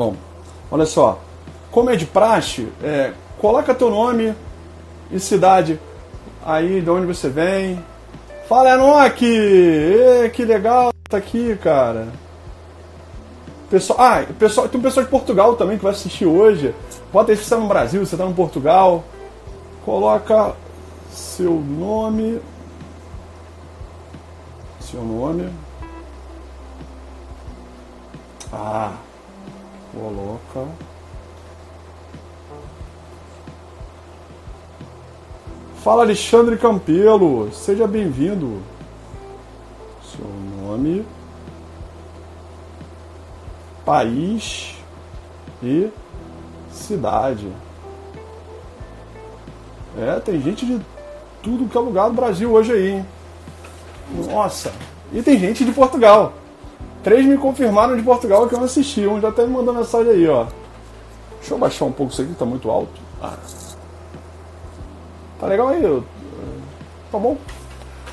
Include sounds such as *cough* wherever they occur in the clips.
Bom, olha só. Como é de praxe, é, coloca teu nome e cidade aí de onde você vem. Fala, Enoque! Ê, que legal tá aqui, cara. Pessoal, ah, pessoal, tem um pessoal de Portugal também que vai assistir hoje. Bota aí se você está no Brasil, você está no Portugal. Coloca seu nome. Seu nome. Ah, coloca. Fala Alexandre Campelo, seja bem-vindo. Seu nome, país e cidade. É, tem gente de tudo que é lugar do Brasil hoje aí, hein? Nossa! E tem gente de Portugal. Três me confirmaram de Portugal que eu assisti. Um já até me mandou mensagem aí, ó. Deixa eu baixar um pouco isso aqui, tá muito alto. Ah. Tá legal aí? Tá bom?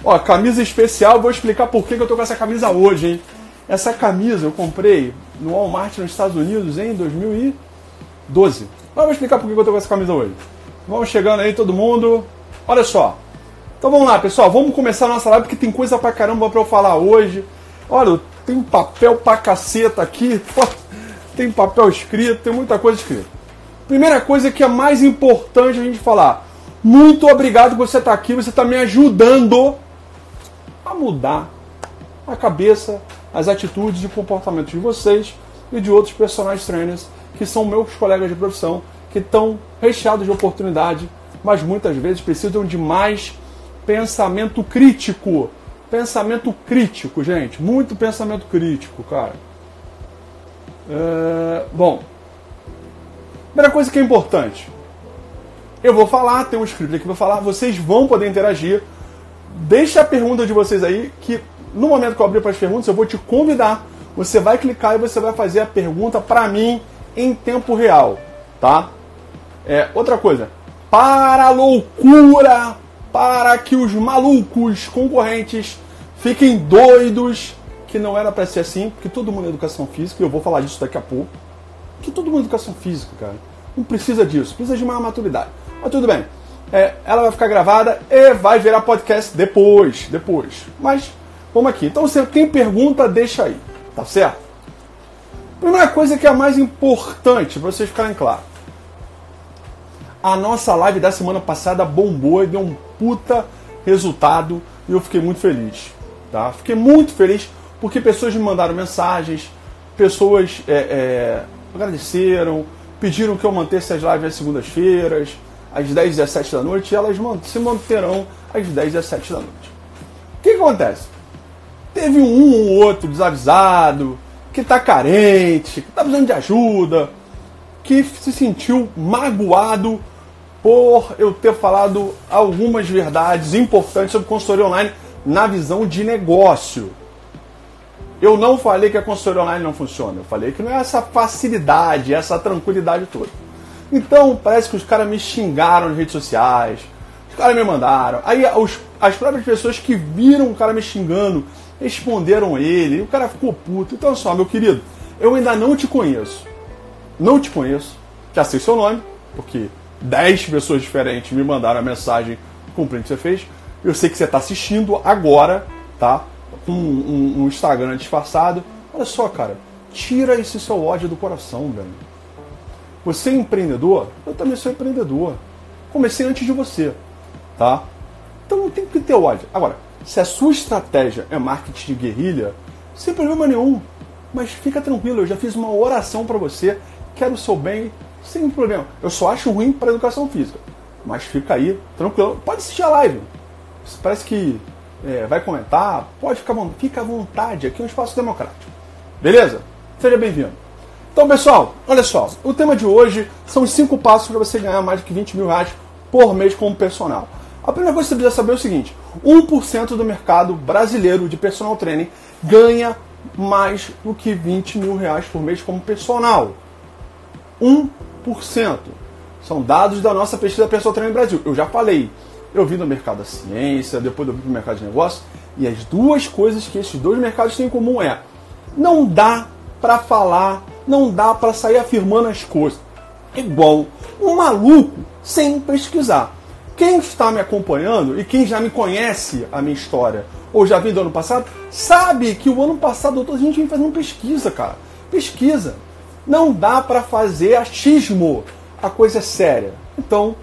Ó, camisa especial, vou explicar por que eu tô com essa camisa hoje, hein? Essa camisa eu comprei no Walmart nos Estados Unidos em 2012. Mas vou explicar por que eu tô com essa camisa hoje. Vamos chegando aí todo mundo. Olha só. Então vamos lá, pessoal. Vamos começar a nossa live porque tem coisa pra caramba pra eu falar hoje. Olha, tem papel pra caceta aqui. Tem papel escrito, tem muita coisa escrita. Primeira coisa que é mais importante a gente falar. Muito obrigado por você estar aqui. Você está me ajudando a mudar a cabeça, as atitudes e comportamentos de vocês e de outros personagens trainers que são meus colegas de profissão, que estão recheados de oportunidade, mas muitas vezes precisam de mais pensamento crítico. Pensamento crítico, gente. Muito pensamento crítico, cara. É... Bom, primeira coisa que é importante. Eu vou falar, tem um script aqui para falar, vocês vão poder interagir. Deixa a pergunta de vocês aí, que no momento que eu abrir para as perguntas, eu vou te convidar. Você vai clicar e você vai fazer a pergunta para mim em tempo real, tá? É, outra coisa, para a loucura, para que os malucos concorrentes fiquem doidos, que não era para ser assim, porque todo mundo é educação física, e eu vou falar disso daqui a pouco. Que todo mundo é educação física, cara. Não precisa disso, precisa de maior maturidade. Mas tudo bem. É, ela vai ficar gravada e vai virar podcast depois, depois. Mas vamos aqui. Então, você, quem pergunta, deixa aí, tá certo? Primeira coisa que é a mais importante, para vocês ficarem claros. A nossa live da semana passada bombou e deu um puta resultado e eu fiquei muito feliz. Tá? Fiquei muito feliz porque pessoas me mandaram mensagens, pessoas é, é, agradeceram, pediram que eu mantesse as lives às segundas-feiras, às 10 e 17 da noite, e elas se manterão às 10 e 17 da noite. O que, que acontece? Teve um ou outro desavisado, que está carente, que está precisando de ajuda, que se sentiu magoado por eu ter falado algumas verdades importantes sobre consultoria online na visão de negócio. Eu não falei que a consultoria online não funciona, eu falei que não é essa facilidade, essa tranquilidade toda. Então, parece que os caras me xingaram nas redes sociais, os caras me mandaram. Aí os, as próprias pessoas que viram o cara me xingando responderam ele, e o cara ficou puto. Então, só, meu querido, eu ainda não te conheço. Não te conheço. Já sei seu nome, porque 10 pessoas diferentes me mandaram a mensagem com o que você fez. Eu sei que você está assistindo agora, tá? Com um, um, um Instagram disfarçado. Olha só, cara, tira esse seu ódio do coração, velho. Você é empreendedor? Eu também sou empreendedor. Comecei antes de você, tá? Então não tem que ter ódio. Agora, se a sua estratégia é marketing de guerrilha, sem problema nenhum. Mas fica tranquilo, eu já fiz uma oração para você, quero o seu bem, sem problema. Eu só acho ruim para educação física. Mas fica aí, tranquilo. Pode assistir a live. Parece que é, vai comentar, pode ficar fica à vontade, aqui é um espaço democrático. Beleza? Seja bem-vindo. Então, pessoal, olha só. O tema de hoje são os cinco passos para você ganhar mais de 20 mil reais por mês como personal. A primeira coisa que você precisa saber é o seguinte: 1% do mercado brasileiro de personal training ganha mais do que 20 mil reais por mês como personal. 1%. São dados da nossa pesquisa Personal Training Brasil. Eu já falei. Eu vi no mercado da ciência, depois eu vi no mercado de negócio. E as duas coisas que esses dois mercados têm em comum é: não dá para falar Não dá para sair afirmando as coisas. Igual um maluco sem pesquisar. Quem está me acompanhando e quem já me conhece a minha história, ou já viu do ano passado, sabe que o ano passado a gente vem fazendo pesquisa, cara. Pesquisa. Não dá para fazer achismo. A coisa é séria. Então,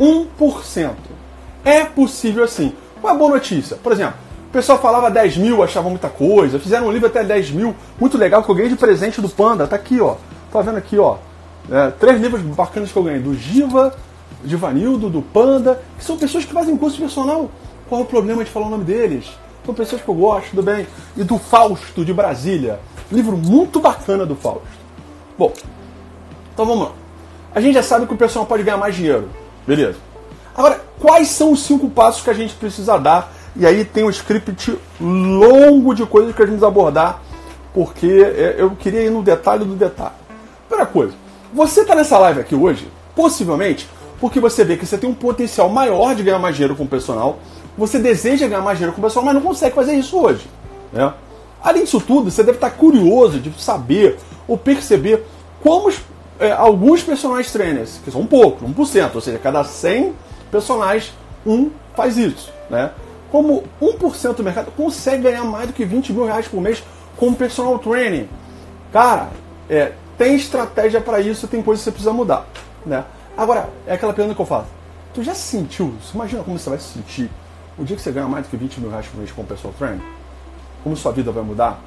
1%. É possível assim. Uma boa notícia. Por exemplo, o pessoal falava 10 mil, achava muita coisa. Fizeram um livro até 10 mil, muito legal, que eu ganhei de presente do Panda. Tá aqui, ó. Tá vendo aqui, ó. É, três livros bacanas que eu ganhei. Do Giva, de Vanildo, do Panda, que são pessoas que fazem curso personal. Qual é o problema de falar o nome deles? São pessoas que eu gosto, tudo bem. E do Fausto, de Brasília. Livro muito bacana do Fausto. Bom, então vamos lá. A gente já sabe que o personal pode ganhar mais dinheiro. Beleza. Agora, quais são os cinco passos que a gente precisa dar? E aí tem um script longo de coisas que a gente precisa abordar, porque é, eu queria ir no detalhe do detalhe. Primeira coisa, você está nessa live aqui hoje, possivelmente, porque você vê que você tem um potencial maior de ganhar mais dinheiro com o personal, você deseja ganhar mais dinheiro com o personal, mas não consegue fazer isso hoje. Né? Além disso tudo, você deve estar curioso de saber ou perceber como é, alguns personagens trainers, que são poucos, 1%, ou seja, cada 100 personagens, um faz isso. Né? Como 1% do mercado consegue ganhar mais do que 20 mil reais por mês com personal training. Cara, é, tem estratégia para isso, tem coisas que você precisa mudar. Né? Agora, é aquela pergunta que eu faço. Tu já sentiu? Imagina como você vai se sentir o dia que você ganha mais do que 20 mil reais por mês com personal training? Como sua vida vai mudar?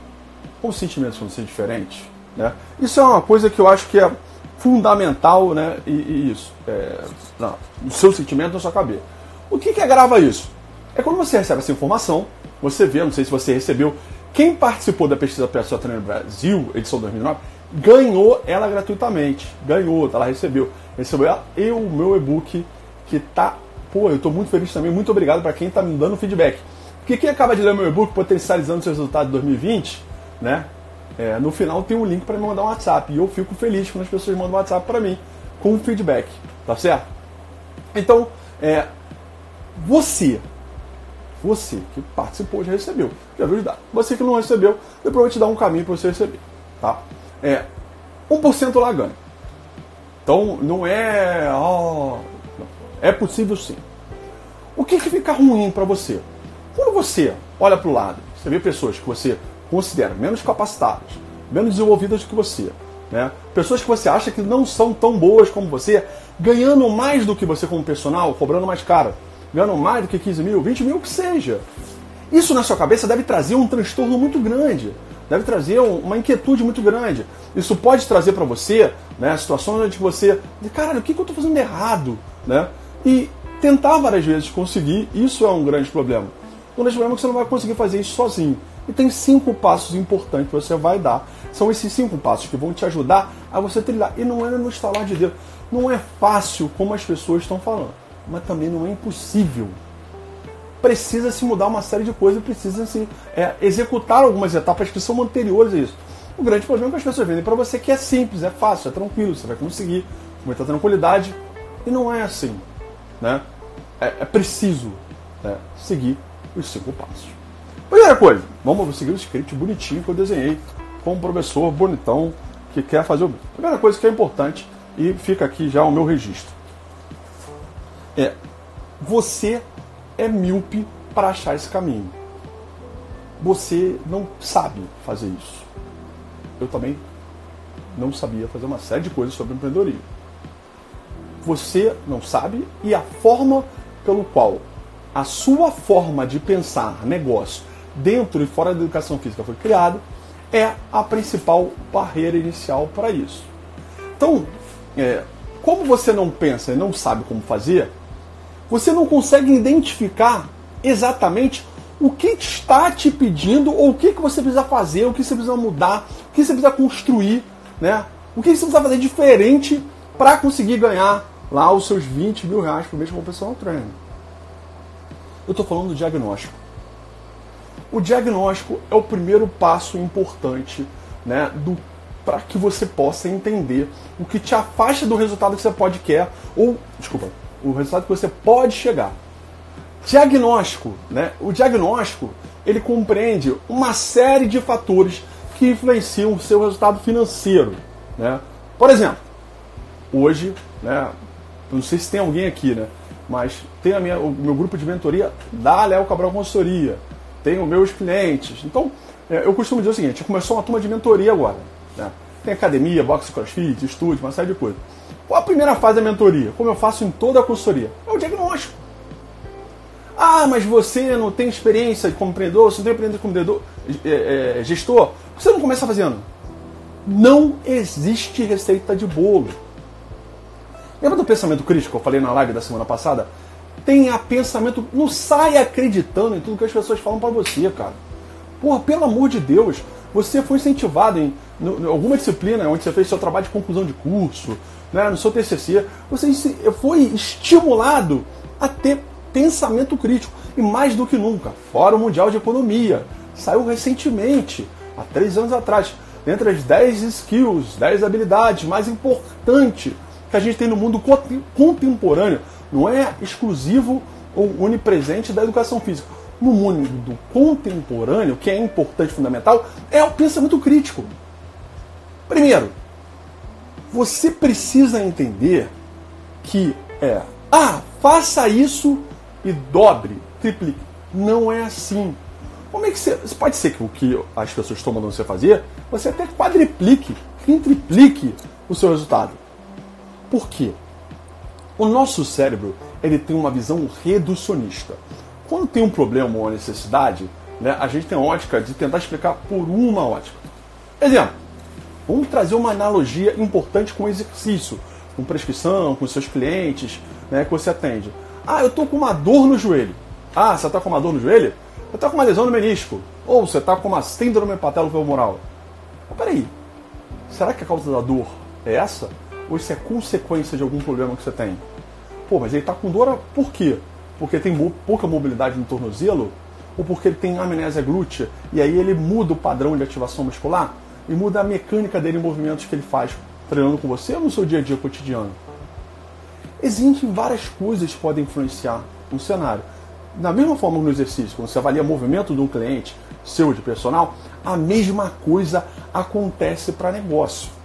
Como os sentimentos vão ser diferentes? Né? Isso é uma coisa que eu acho que é fundamental, né? E, e isso, é, não, no seu sentimento, na sua cabeça. O que, que agrava isso? É quando você recebe essa informação, você vê, não sei se você recebeu, quem participou da pesquisa Pessoa Treino Brasil, edição 2009, ganhou ela gratuitamente. Ganhou, ela recebeu. Recebeu ela e o meu e-book que tá. Pô, eu tô muito feliz também. Muito obrigado para quem tá me dando feedback. Porque quem acaba de ler meu e-book Potencializando seus resultados de 2020, né? É, no final tem um link para me mandar um WhatsApp. E eu fico feliz quando as pessoas mandam um WhatsApp para mim com feedback. Tá certo? Então, é, você, você que participou já recebeu, já viu dados. Você que não recebeu, eu vou te dar um caminho para você receber. Tá? É, 1% lá ganha. Então não é. Oh, não. É possível sim. O que, que fica ruim para você? Quando você olha para o lado, você vê pessoas que você considera menos capacitadas, menos desenvolvidas do que você, né? pessoas que você acha que não são tão boas como você, ganhando mais do que você como personal, cobrando mais caro, ganhando mais do que 15 mil, 20 mil, o que seja. Isso na sua cabeça deve trazer um transtorno muito grande, deve trazer uma inquietude muito grande. Isso pode trazer para você né, situações onde você, caralho, o que, que eu estou fazendo errado? Né? E tentar várias vezes conseguir, isso é um grande problema. Um grande problema é que você não vai conseguir fazer isso sozinho. E tem cinco passos importantes que você vai dar. São esses cinco passos que vão te ajudar a você trilhar. E não é no estalar de dedo. Não é fácil como as pessoas estão falando. Mas também não é impossível. Precisa se mudar uma série de coisas, precisa se é, executar algumas etapas que são anteriores a isso. O grande problema é que as pessoas vendem para você que é simples, é fácil, é tranquilo, você vai conseguir, com muita tranquilidade. E não é assim. Né? É, é preciso né, seguir os cinco passos. Primeira coisa, vamos seguir o script bonitinho que eu desenhei com um professor bonitão que quer fazer o. Primeira coisa que é importante e fica aqui já o meu registro. É, você é míope para achar esse caminho. Você não sabe fazer isso. Eu também não sabia fazer uma série de coisas sobre empreendedorismo. Você não sabe e a forma pelo qual a sua forma de pensar negócio dentro e fora da educação física foi criado, é a principal barreira inicial para isso. Então, é, como você não pensa e não sabe como fazer, você não consegue identificar exatamente o que está te pedindo ou o que, que você precisa fazer, o que você precisa mudar, o que você precisa construir, né? O que você precisa fazer diferente para conseguir ganhar lá os seus 20 mil reais por mês como personal trainer. Eu estou falando do diagnóstico. O diagnóstico é o primeiro passo importante né, para que você possa entender o que te afasta do resultado que você pode quer, ou, desculpa, o resultado que você pode chegar. Diagnóstico, né? O diagnóstico, ele compreende uma série de fatores que influenciam o seu resultado financeiro. Né? Por exemplo, hoje, né, não sei se tem alguém aqui, né, mas tem a minha, o meu grupo de mentoria da Léo Cabral Consultoria, os meus clientes. Então, é, eu costumo dizer o seguinte: começou uma turma de mentoria agora. Né? Tem academia, boxe, crossfit, estúdio, uma série de coisas. Qual a primeira fase da mentoria? Como eu faço em toda a consultoria? É o diagnóstico. Ah, mas você não tem experiência como empreendedor, você não tem experiência como empreendedor, é, é, gestor. Você não começa fazendo. Não existe receita de bolo. Lembra do pensamento crítico que eu falei na live da semana passada? Tenha pensamento, não saia acreditando em tudo que as pessoas falam para você, cara. Porra, pelo amor de Deus, você foi incentivado em, em alguma disciplina onde você fez seu trabalho de conclusão de curso, né, no seu TCC, você foi estimulado a ter pensamento crítico. E mais do que nunca, Fórum Mundial de Economia saiu recentemente, há três anos atrás, dentre as 10 skills, 10 habilidades mais importantes que a gente tem no mundo contemporâneo. Não é exclusivo ou onipresente da educação física. No mundo contemporâneo, que é importante, fundamental, é o pensamento crítico. Primeiro, você precisa entender que é, ah, faça isso e dobre, triplique. Não é assim. Como é que você. Pode ser que o que as pessoas estão mandando você fazer, você até quadriplique, quintriplique o seu resultado. Por quê? O nosso cérebro ele tem uma visão reducionista. Quando tem um problema ou uma necessidade, né, a gente tem a ótica de tentar explicar por uma ótica. Exemplo, vamos trazer uma analogia importante com exercício, com prescrição, com seus clientes né, que você atende. Ah, eu estou com uma dor no joelho. Ah, você está com uma dor no joelho? Você está com uma lesão no menisco. Ou você está com uma síndrome patelo-femoral. Mas peraí, será que a causa da dor é essa? Ou isso é consequência de algum problema que você tem? Pô, mas ele está com dor por quê? Porque tem pouca mobilidade no tornozelo? Ou porque ele tem amnésia glútea e aí ele muda o padrão de ativação muscular? E muda a mecânica dele em movimentos que ele faz treinando com você no seu dia a dia cotidiano? Existem várias coisas que podem influenciar um cenário. Da mesma forma no exercício, quando você avalia o movimento de um cliente seu de personal, a mesma coisa acontece para negócio.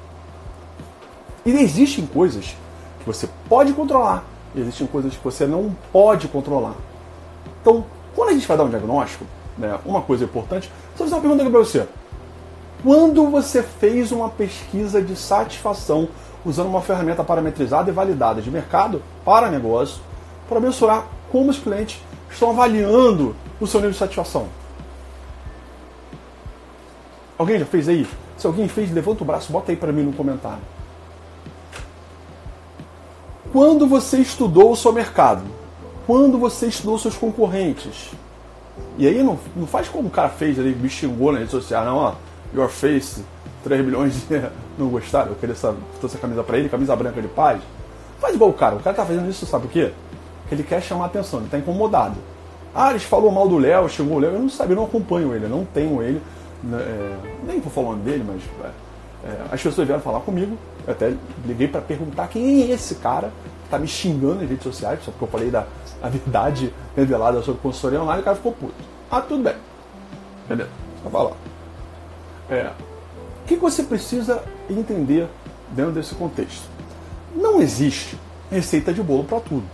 E existem coisas que você pode controlar, e existem coisas que você não pode controlar. Então, quando a gente vai dar um diagnóstico, né, uma coisa importante, só fazer uma pergunta aqui para você. Quando você fez uma pesquisa de satisfação usando uma ferramenta parametrizada e validada de mercado para negócio para mensurar como os clientes estão avaliando o seu nível de satisfação. Alguém já fez aí? Se alguém fez, levanta o braço, bota aí para mim no comentário. Quando você estudou o seu mercado, quando você estudou seus concorrentes, e aí não, não faz como o cara fez ali, me xingou na rede social, não, ó, your face, 3 milhões de *laughs* não gostaram, eu queria essa, essa camisa para ele, camisa branca de paz. Faz igual o cara, o cara tá fazendo isso, sabe por quê? Porque ele quer chamar atenção, ele tá incomodado. Ah, eles falou mal do Léo, chegou o Léo, eu não sabia, eu não acompanho ele, eu não tenho ele, né, é, nem vou falando dele, mas é, é, as pessoas vieram falar comigo, eu até liguei para perguntar quem é esse cara que tá me xingando nas redes sociais, só porque eu falei da a verdade revelada sobre consultoria online, o cara ficou puto. Ah, tudo bem. Beleza, só falar. É, o que você precisa entender dentro desse contexto? Não existe receita de bolo para tudo.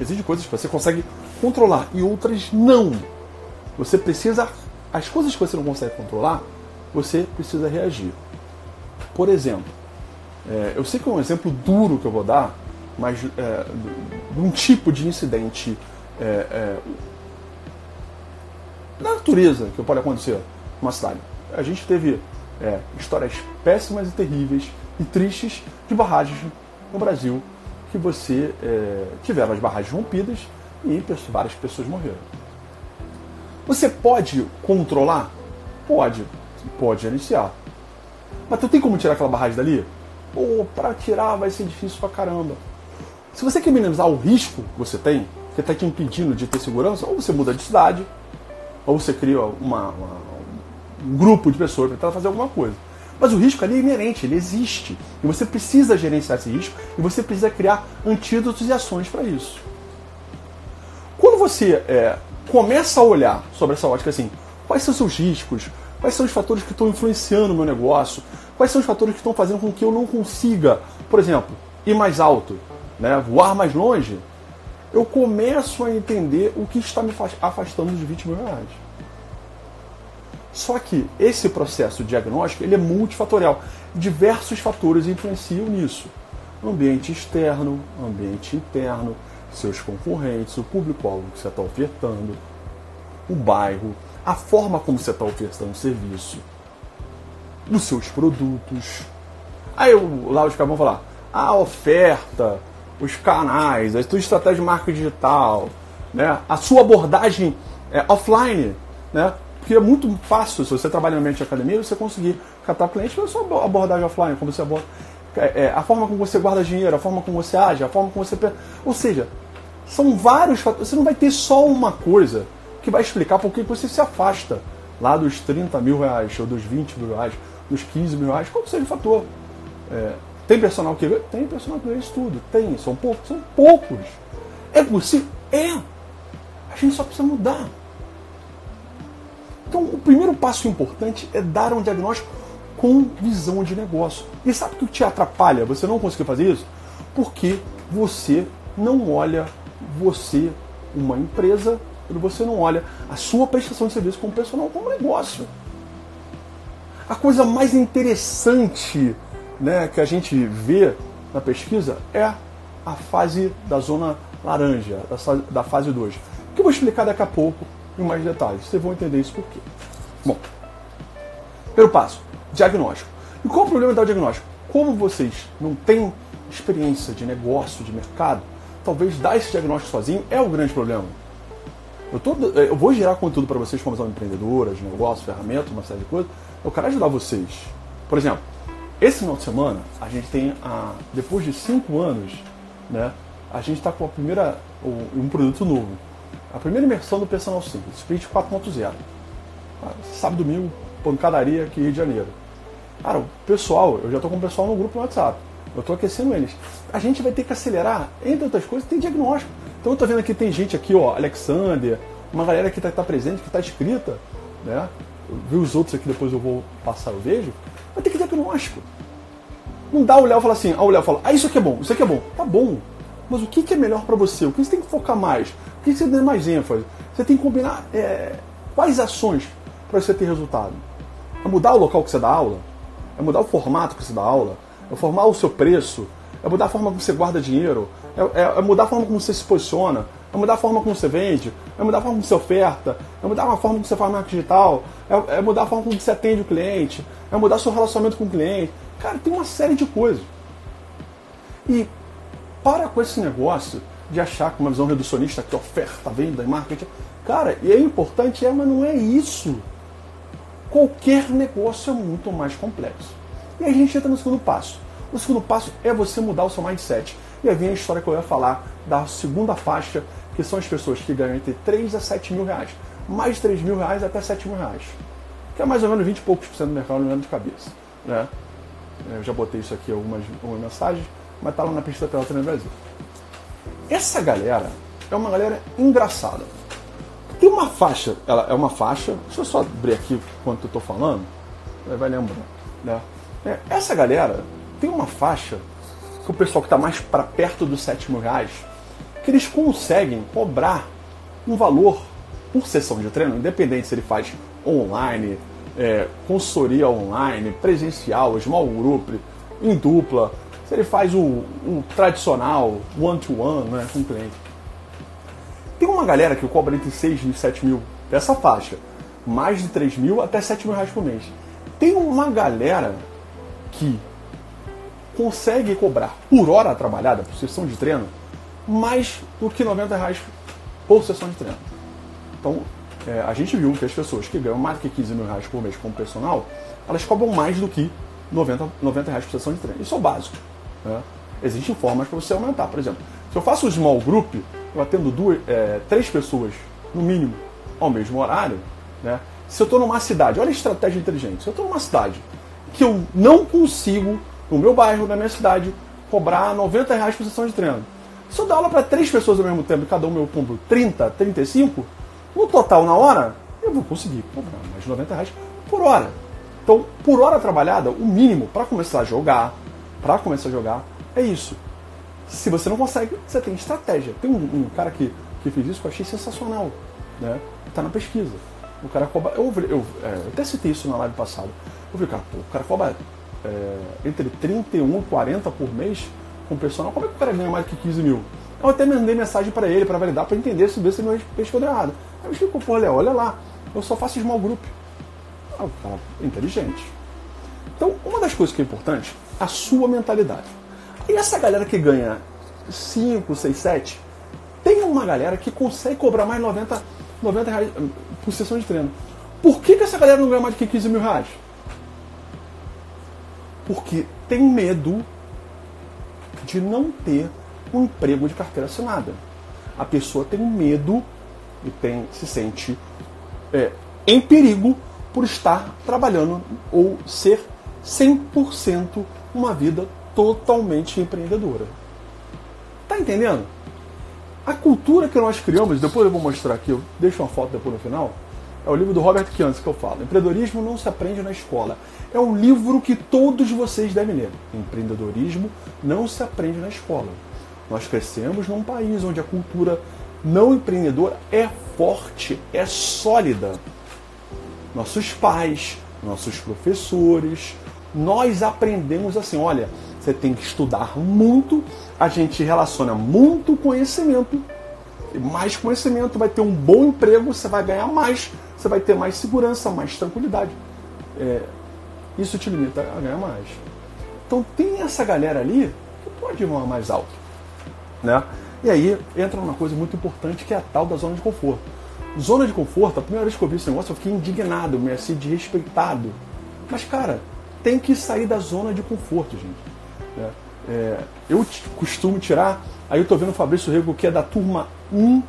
Existem coisas que você consegue controlar e outras não. Você precisa. As coisas que você não consegue controlar, você precisa reagir. Por exemplo, é, eu sei que é um exemplo duro que eu vou dar, mas é, de um tipo de incidente é, é, da natureza que pode acontecer numa cidade. A gente teve é, histórias péssimas e terríveis e tristes de barragens no Brasil que você é, tiveram as barragens rompidas e várias pessoas morreram. Você pode controlar? Pode. Pode gerenciar. Mas tu tem como tirar aquela barragem dali? Pô, para tirar vai ser difícil pra caramba. Se você quer minimizar o risco que você tem, que está te impedindo de ter segurança, ou você muda de cidade, ou você cria uma, uma um grupo de pessoas para tentar fazer alguma coisa. Mas o risco ali é inerente, ele existe. E você precisa gerenciar esse risco e você precisa criar antídotos e ações para isso. Quando você é, começa a olhar sobre essa ótica assim, quais são os seus riscos, Quais são os fatores que estão influenciando o meu negócio? Quais são os fatores que estão fazendo com que eu não consiga, por exemplo, ir mais alto, né? voar mais longe? Eu começo a entender o que está me afastando dos 20 mil reais. Só que esse processo diagnóstico ele é multifatorial. Diversos fatores influenciam nisso. Ambiente externo, ambiente interno, seus concorrentes, o público-alvo que você está ofertando, o bairro, a forma como você está ofertando o serviço, os seus produtos. Aí eu, lá os caras vão falar, a oferta, os canais, a sua estratégia de marca digital, né? a sua abordagem é, offline, né? Porque é muito fácil, se você trabalha no ambiente de academia, você conseguir captar cliente pela sua abordagem offline, como você aborda. É, é, a forma como você guarda dinheiro, a forma como você age, a forma como você. Ou seja, são vários fatores. Você não vai ter só uma coisa que vai explicar por que você se afasta lá dos 30 mil reais, ou dos 20 mil reais, dos 15 mil reais, qual seja o fator. É, tem personal que Tem personal que ganha isso tudo. Tem, são poucos, são poucos. É possível? É. A gente só precisa mudar. Então, o primeiro passo importante é dar um diagnóstico com visão de negócio. E sabe o que te atrapalha você não conseguir fazer isso? Porque você não olha você, uma empresa, você não olha a sua prestação de serviço como personal, como negócio. A coisa mais interessante né, que a gente vê na pesquisa é a fase da zona laranja, da fase 2, que eu vou explicar daqui a pouco em mais detalhes. Vocês vão entender isso por quê. Bom, primeiro passo, diagnóstico. E qual o problema do diagnóstico? Como vocês não têm experiência de negócio, de mercado, talvez dar esse diagnóstico sozinho é o grande problema. Eu, tô, eu vou gerar conteúdo para vocês como são empreendedoras, de negócio, ferramentas, uma série de coisas. Eu quero ajudar vocês. Por exemplo, esse final de semana, a gente tem, a, depois de cinco anos, né, a gente está com a primeira, um produto novo. A primeira imersão do Personal Simples, Sprint 4.0. Ah, sábado, domingo, pancadaria aqui Rio de Janeiro. Cara, o pessoal, eu já estou com o pessoal no grupo no WhatsApp. Eu estou aquecendo eles. A gente vai ter que acelerar, entre outras coisas, tem diagnóstico. Então eu estou vendo aqui, tem gente aqui, ó, Alexander, uma galera que está tá presente, que está escrita, né? Eu vi os outros aqui, depois eu vou passar, eu vejo. Vai ter que diagnóstico. Não dá o Léo falar assim, ah, o Léo fala, ah, isso aqui é bom, isso aqui é bom. Tá bom. Mas o que, que é melhor para você? O que você tem que focar mais? O que você tem mais ênfase? Você tem que combinar é, quais ações para você ter resultado. É mudar o local que você dá aula? É mudar o formato que você dá aula? É formar o seu preço? É mudar a forma como você guarda dinheiro? É, é, é, mudar a forma como você se posiciona? É mudar a forma como você vende? É mudar a forma como você oferta? É mudar a forma como você faz marketing digital? É, é mudar a forma como você atende o cliente? É mudar seu relacionamento com o cliente? Cara, tem uma série de coisas. E para com esse negócio de achar com uma visão reducionista que oferta, venda e marketing. Cara, e é importante, é, mas não é isso. Qualquer negócio é muito mais complexo. E a gente entra no segundo passo. O segundo passo é você mudar o seu mindset. E aí vem a história que eu ia falar da segunda faixa, que são as pessoas que ganham entre 3 a 7 mil reais. Mais de 3 mil reais até 7 mil reais. Que é mais ou menos 20 e poucos por cento do mercado, não lembro de cabeça. Né? Eu já botei isso aqui algumas, algumas mensagens, mas tá lá na pista pela no Brasil. Essa galera é uma galera engraçada. Tem uma faixa, ela é uma faixa, deixa eu só abrir aqui quanto eu estou falando, vai lembrar. Né? É, essa galera tem uma faixa que o pessoal que está mais para perto dos 7 mil reais, que eles conseguem cobrar um valor por sessão de treino, independente se ele faz online, é, consultoria online, presencial, small group, em dupla, se ele faz o, o tradicional one-to-one -one, né, com o cliente. Tem uma galera que cobra entre 6 mil e 7 mil dessa faixa. Mais de 3 mil até 7 mil reais por mês. Tem uma galera que consegue cobrar por hora trabalhada, por sessão de treino, mais do que 90 reais por sessão de treino. Então, é, a gente viu que as pessoas que ganham mais do que 15 mil reais por mês como personal, elas cobram mais do que 90, 90 reais por sessão de treino. Isso é o básico. Né? Existem formas para você aumentar. Por exemplo, se eu faço um small group, eu atendo duas, é, três pessoas, no mínimo, ao mesmo horário, né? se eu estou numa cidade, olha a estratégia inteligente, se eu estou numa cidade que eu não consigo, no meu bairro, na minha cidade, cobrar 90 reais por sessão de treino. Se eu dar aula para três pessoas ao mesmo tempo cada um eu compro 30, 35, no total, na hora, eu vou conseguir cobrar mais de 90 reais por hora. Então, por hora trabalhada, o mínimo para começar a jogar, para começar a jogar, é isso. Se você não consegue, você tem estratégia. Tem um, um cara que, que fez isso que eu achei sensacional. Né? Tá na pesquisa. O cara cobra. Eu, eu, eu, é, eu até citei isso na live passada. Eu falei, cara, pô, o cara cobra é, entre 31 e 40 por mês com personal. Como é que o cara ganha mais que 15 mil? Eu até mandei mensagem para ele para validar, para entender se ver se ele não respondeu errado. Aí eu explicou, pô, Léo, olha lá, eu só faço small group. Ah, o cara é inteligente. Então, uma das coisas que é importante, a sua mentalidade. E essa galera que ganha 5, 6, 7, tem uma galera que consegue cobrar mais 90, 90 reais hum, por sessão de treino. Por que, que essa galera não ganha mais que 15 mil reais? Porque tem medo de não ter um emprego de carteira assinada. A pessoa tem medo e tem, se sente é, em perigo por estar trabalhando ou ser 100% uma vida totalmente empreendedora. Tá entendendo? A cultura que nós criamos, depois eu vou mostrar aqui, eu deixo uma foto depois no final, é o livro do Robert Kianz que eu falo. Empreendedorismo não se aprende na escola. É um livro que todos vocês devem ler. Empreendedorismo não se aprende na escola. Nós crescemos num país onde a cultura não empreendedora é forte, é sólida. Nossos pais, nossos professores, nós aprendemos assim: olha, você tem que estudar muito, a gente relaciona muito conhecimento, e mais conhecimento vai ter um bom emprego, você vai ganhar mais, você vai ter mais segurança, mais tranquilidade. É, isso te limita a ganhar mais. Então tem essa galera ali que pode ir mais alto. Né? E aí entra uma coisa muito importante que é a tal da zona de conforto. Zona de conforto, a primeira vez que eu vi esse negócio, eu fiquei indignado, me assim, desrespeitado. Mas, cara, tem que sair da zona de conforto, gente. É, é, eu costumo tirar, aí eu tô vendo o Fabrício Rego, que é da turma 1,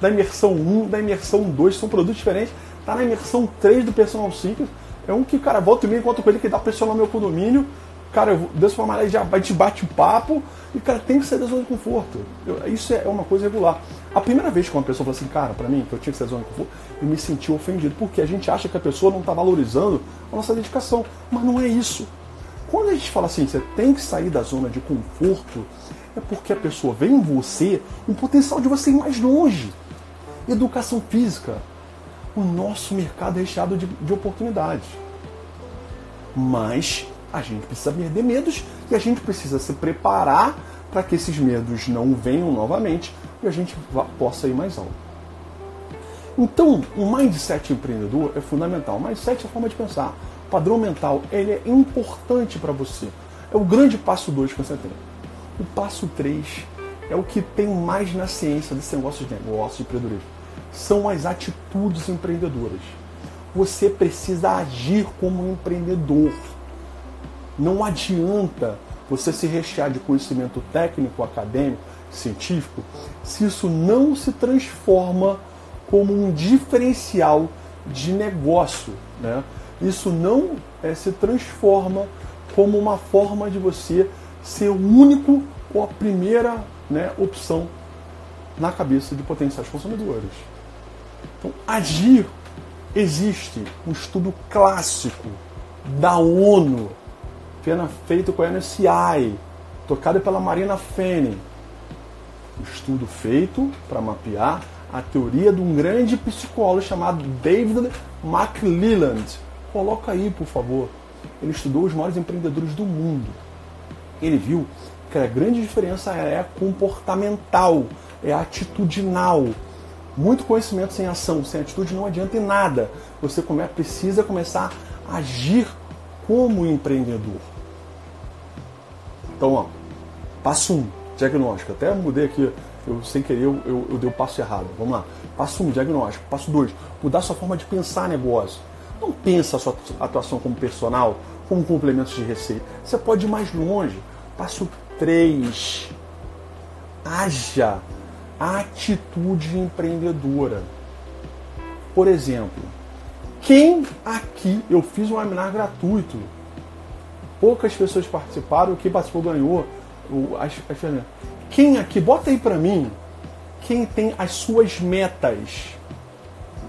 da imersão 1, da imersão 2, são produtos diferentes. Tá na imersão 3 do Personal 5. É um que, cara, volta e meia encontro com ele que dá personal no meu condomínio. Cara, eu desço malha e já te bate o papo. E, cara, tem que sair da zona de conforto. Eu, isso é uma coisa regular. A primeira vez que uma pessoa falou assim, cara, para mim, que eu tinha que sair da zona de conforto, eu me senti ofendido. Porque a gente acha que a pessoa não está valorizando a nossa dedicação. Mas não é isso. Quando a gente fala assim, você tem que sair da zona de conforto, é porque a pessoa vê em você um potencial de você ir mais longe. Educação física. O nosso mercado é recheado de, de oportunidades. Mas a gente precisa perder medos e a gente precisa se preparar para que esses medos não venham novamente e a gente possa ir mais alto. Então, o mindset empreendedor é fundamental. O mindset é a forma de pensar. O padrão mental ele é importante para você. É o grande passo 2 que você tem. O passo 3 é o que tem mais na ciência desse negócio de negócio, de empreendedorismo. São as atitudes empreendedoras. Você precisa agir como um empreendedor. Não adianta você se rechear de conhecimento técnico, acadêmico, científico, se isso não se transforma como um diferencial de negócio. Né? Isso não é, se transforma como uma forma de você ser o único ou a primeira né, opção na cabeça de potenciais consumidores. Então, agir existe um estudo clássico da ONU feito com a NSI, tocado pela Marina Fene. Um estudo feito para mapear a teoria de um grande psicólogo chamado David McLelland. Coloca aí, por favor. Ele estudou os maiores empreendedores do mundo. Ele viu que a grande diferença é comportamental, é atitudinal. Muito conhecimento sem ação, sem atitude não adianta em nada. Você precisa começar a agir como empreendedor. Então, ó, passo 1, um, diagnóstico. Até mudei aqui, eu sem querer eu, eu, eu dei o passo errado. Vamos lá. Passo 1, um, diagnóstico. Passo 2, mudar sua forma de pensar negócio. Não pensa a sua atuação como personal, como complementos de receita. Você pode ir mais longe. Passo 3, haja atitude empreendedora. Por exemplo, quem aqui eu fiz um webinar gratuito? Poucas pessoas participaram, quem participou ganhou. Quem aqui, bota aí para mim, quem tem as suas metas,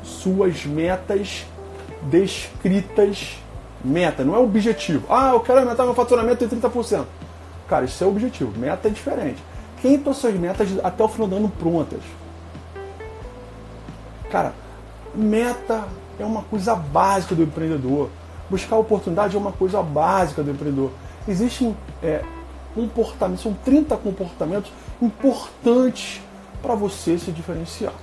suas metas descritas meta, não é objetivo. Ah, eu quero aumentar meu faturamento em 30%. Cara, isso é objetivo. Meta é diferente. Tem suas metas até o final do ano prontas? Cara, meta é uma coisa básica do empreendedor. Buscar oportunidade é uma coisa básica do empreendedor. Existem é, comportamentos, são 30 comportamentos importantes para você se diferenciar.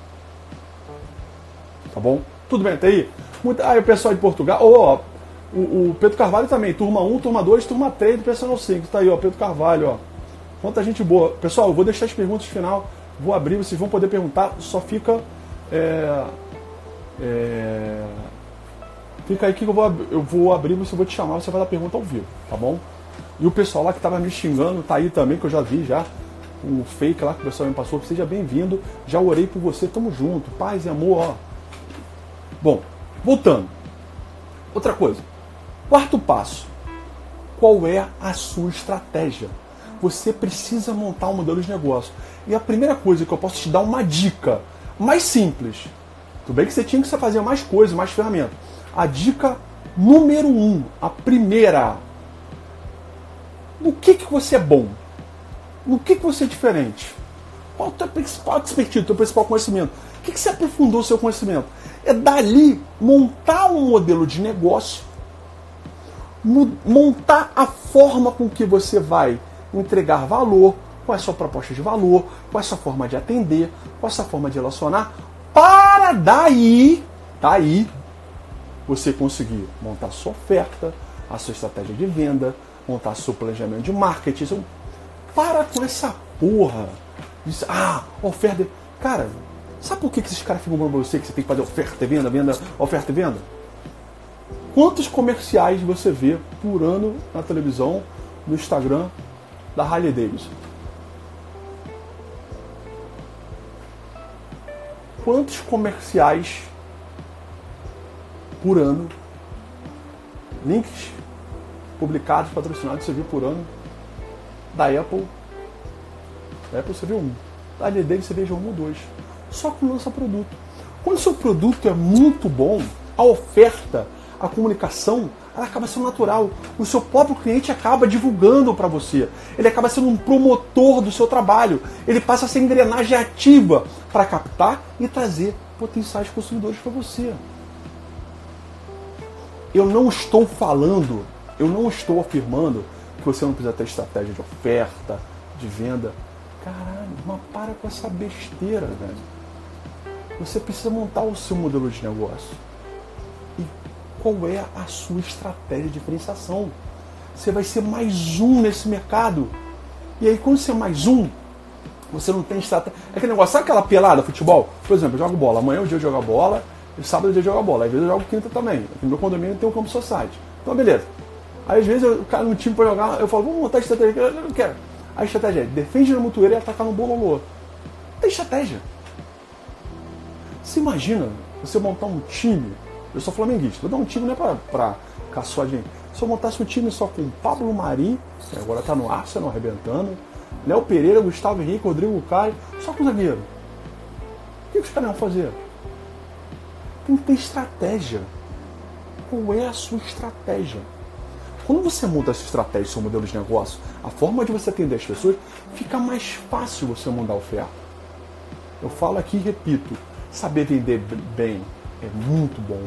Tá bom? Tudo bem até aí? Muito, ah, o pessoal de Portugal. Oh, o, o, Pedro Carvalho também, turma 1, turma 2, turma 3 do Personal 5. Tá aí, ó, Pedro Carvalho, ó. Quanta gente boa. Pessoal, eu vou deixar as perguntas final. Vou abrir, vocês vão poder perguntar. Só fica. É, é, fica aí que eu vou, eu vou abrir, você vou te chamar, você vai dar pergunta ao vivo, tá bom? E o pessoal lá que estava me xingando, tá aí também, que eu já vi já. O fake lá que o pessoal me passou, seja bem-vindo. Já orei por você, tamo junto. Paz e amor, ó. Bom, voltando. Outra coisa. Quarto passo. Qual é a sua estratégia? Você precisa montar um modelo de negócio. E a primeira coisa que eu posso te dar uma dica mais simples. Tudo bem que você tinha que fazer mais coisas, mais ferramentas. A dica número um, a primeira. No que, que você é bom? No que, que você é diferente? Qual a tua principal expertise, o teu principal conhecimento? O que, que você aprofundou o seu conhecimento? É dali montar um modelo de negócio, montar a forma com que você vai entregar valor, qual é a sua proposta de valor, qual é a sua forma de atender, qual é a sua forma de relacionar, para daí, daí, você conseguir montar sua oferta, a sua estratégia de venda, montar seu planejamento de marketing. Para com essa porra. Diz, ah, oferta. Cara, sabe por que esses caras ficam falando pra você que você tem que fazer oferta e venda, venda, oferta e venda? Quantos comerciais você vê por ano na televisão, no Instagram da Harley Davidson? Quantos comerciais por ano, links publicados, patrocinados, você viu por ano, da Apple. Da Apple você viu um. Da Harley Davidson você veja um ou dois. Só que lança produto. Quando seu produto é muito bom, a oferta, a comunicação, ela acaba sendo natural. O seu próprio cliente acaba divulgando para você. Ele acaba sendo um promotor do seu trabalho. Ele passa a ser engrenagem ativa para captar e trazer potenciais consumidores para você. Eu não estou falando, eu não estou afirmando que você não precisa ter estratégia de oferta, de venda. Caralho, mas para com essa besteira, velho. Você precisa montar o seu modelo de negócio. E qual é a sua estratégia de diferenciação? Você vai ser mais um nesse mercado. E aí, quando você é mais um, você não tem estratégia. É aquele negócio, sabe aquela pelada futebol? Por exemplo, eu jogo bola. Amanhã é o dia de jogar bola, sábado é o dia de jogar bola. Às vezes eu jogo quinta também. Aqui no meu condomínio tem um campo society. Então, beleza. Aí, às vezes, eu, cara no time para jogar, eu falo, vamos montar estratégia. Eu não quero. A estratégia é defende na mutueira e atacar no bololô. Tem estratégia. Você imagina você montar um time, eu sou flamenguista, vou dar um time não é pra, pra caçar de Se eu montasse um time só com Pablo Mari, que agora tá no Arsenal arrebentando, Léo Pereira, Gustavo Henrique, Rodrigo Caio, só com zagueiro. O que os caras vão fazer? Tem que ter estratégia. Qual é a sua estratégia? Quando você muda a sua estratégia, seu modelo de negócio, a forma de você atender as pessoas, fica mais fácil você mudar a oferta. Eu falo aqui e repito, saber vender bem é muito bom.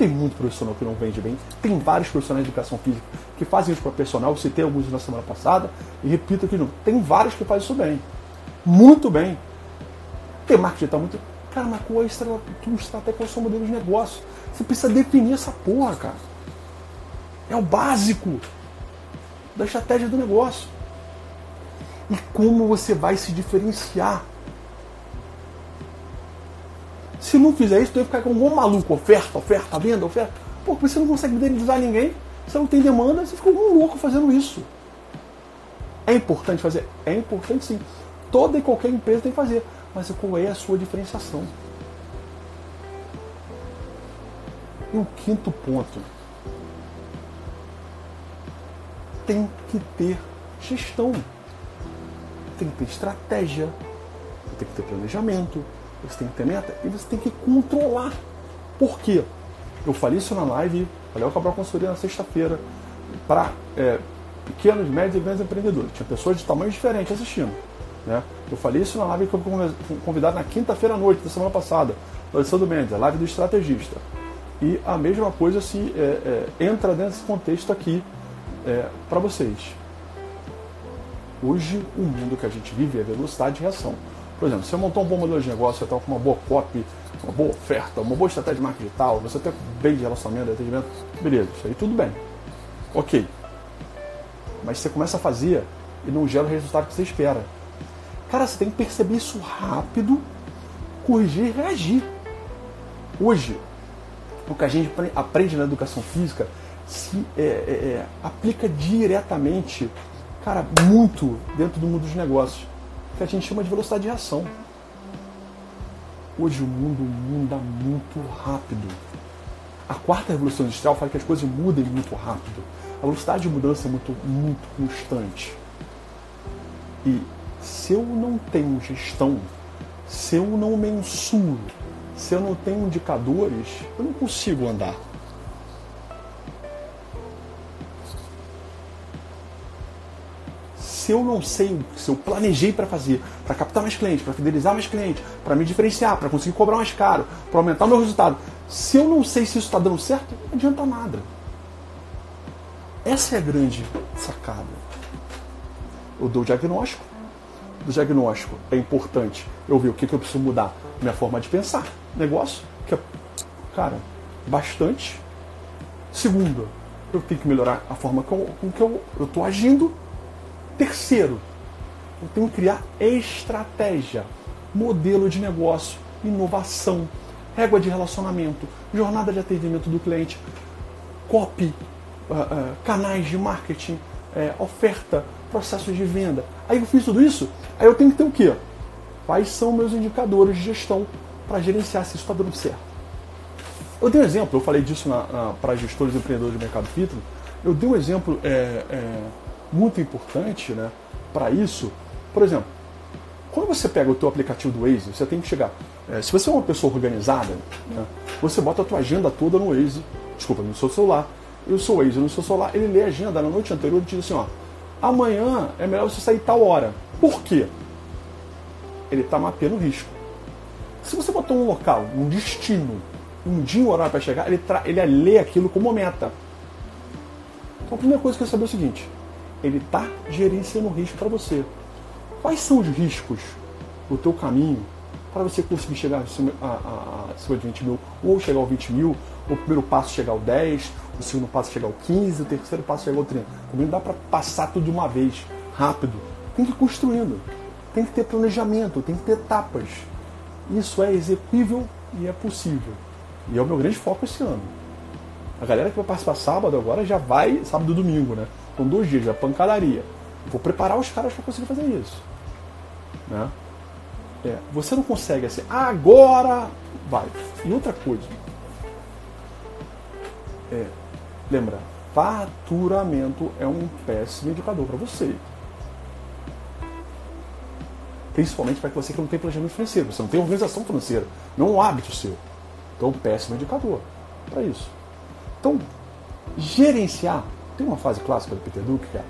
Tem muito profissional que não vende bem. Tem vários profissionais de educação física que fazem isso para personal. Citei alguns na semana passada e repito aqui, não. Tem vários que fazem isso bem. Muito bem. Tem marketing está muito. Cara, mas qual é a estratégia? Qual é o seu modelo de negócio? Você precisa definir essa porra, cara. É o básico da estratégia do negócio. E como você vai se diferenciar. Se não fizer isso, tu vai ficar com um maluco. Oferta, oferta, venda, oferta. Pô, você não consegue fidelizar ninguém, você não tem demanda, você fica um louco fazendo isso. É importante fazer? É importante sim. Toda e qualquer empresa tem que fazer. Mas qual é a sua diferenciação? E o quinto ponto tem que ter gestão, tem que ter estratégia, tem que ter planejamento, você tem que ter meta e você tem que controlar. Por quê? Eu falei isso na live, falei ao Cabral Consultoria na sexta-feira, para é, pequenos, médios e grandes empreendedores. Tinha pessoas de tamanhos diferentes assistindo. Né? Eu falei isso na live que eu fui convidado na quinta-feira à noite da semana passada, do Alessandro Mendes, a live do estrategista. E a mesma coisa se é, é, entra dentro desse contexto aqui é, para vocês. Hoje, o mundo que a gente vive é velocidade de reação. Por exemplo, você montou um bom modelo de negócio, você está com uma boa copy, uma boa oferta, uma boa estratégia de marketing digital, você tem bem de relacionamento, de atendimento, beleza, isso aí tudo bem. Ok. Mas você começa a fazer e não gera o resultado que você espera. Cara, você tem que perceber isso rápido, corrigir e reagir. Hoje, o que a gente aprende na educação física se é, é, é, aplica diretamente, cara, muito dentro do mundo dos negócios, que a gente chama de velocidade de reação. Hoje o mundo muda muito rápido. A quarta revolução industrial fala que as coisas mudem muito rápido. A velocidade de mudança é muito, muito constante. E se eu não tenho gestão, se eu não mensuro, se eu não tenho indicadores, eu não consigo andar. Se eu não sei, se eu planejei para fazer, para captar mais clientes, para fidelizar mais clientes, para me diferenciar, para conseguir cobrar mais caro, para aumentar meu resultado, se eu não sei se isso está dando certo, não adianta nada. Essa é a grande sacada. Eu dou o diagnóstico. Do diagnóstico é importante eu ver o que, que eu preciso mudar. Minha forma de pensar. Negócio que é, cara, bastante. Segundo, eu tenho que melhorar a forma com que eu estou agindo. Terceiro, eu tenho que criar estratégia, modelo de negócio, inovação, régua de relacionamento, jornada de atendimento do cliente, copy, uh, uh, canais de marketing, uh, oferta, processos de venda. Aí eu fiz tudo isso, aí eu tenho que ter o quê? Quais são meus indicadores de gestão para gerenciar se isso está dando certo? Eu dei um exemplo, eu falei disso para gestores e empreendedores do mercado fitness, eu dei um exemplo é, é, muito importante né, para isso. Por exemplo, quando você pega o teu aplicativo do Waze, você tem que chegar. É, se você é uma pessoa organizada, né, você bota a tua agenda toda no Waze, desculpa, no seu celular. E o seu Waze no seu celular, ele lê a agenda na noite anterior e diz assim, ó, amanhã é melhor você sair tal hora. Por quê? Ele está mapeando o risco. Se você botou um local, um destino, um dia, um horário para chegar, ele, ele lê aquilo como meta. Então a primeira coisa que eu saber é o seguinte, ele está gerenciando risco para você. Quais são os riscos do teu caminho para você conseguir chegar acima, a, a, acima de 20 mil, ou chegar ao 20 mil, o primeiro passo chegar ao 10, o segundo passo chegar ao 15, o terceiro passo chegar ao 30. Também não dá para passar tudo de uma vez, rápido. Tem que ir construindo. Tem que ter planejamento, tem que ter etapas. Isso é execuível e é possível. E é o meu grande foco esse ano. A galera que vai participar sábado agora já vai, sábado e domingo, né? Com dois dias, já pancadaria. Vou preparar os caras para conseguir fazer isso. Né? É, você não consegue assim, agora vai. E outra coisa, é, lembra, faturamento é um péssimo indicador para você. Principalmente para você que não tem planejamento financeiro, você não tem organização financeira, não é um hábito seu. Então, péssimo indicador para isso. Então, gerenciar, tem uma fase clássica do Peter Drucker, que é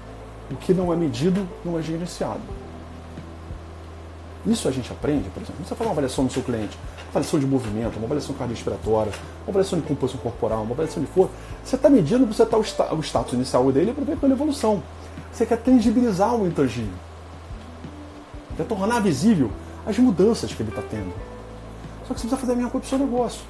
o que não é medido não é gerenciado. Isso a gente aprende, por exemplo, você fala uma avaliação do seu cliente, uma avaliação de movimento, uma avaliação cardiorrespiratória, uma avaliação de composição corporal, uma avaliação de força, você está medindo você tá o, o status inicial dele para ver pela evolução. Você quer tangibilizar o intangível. Quer tornar visível as mudanças que ele está tendo. Só que você precisa fazer a mesma coisa para o seu negócio.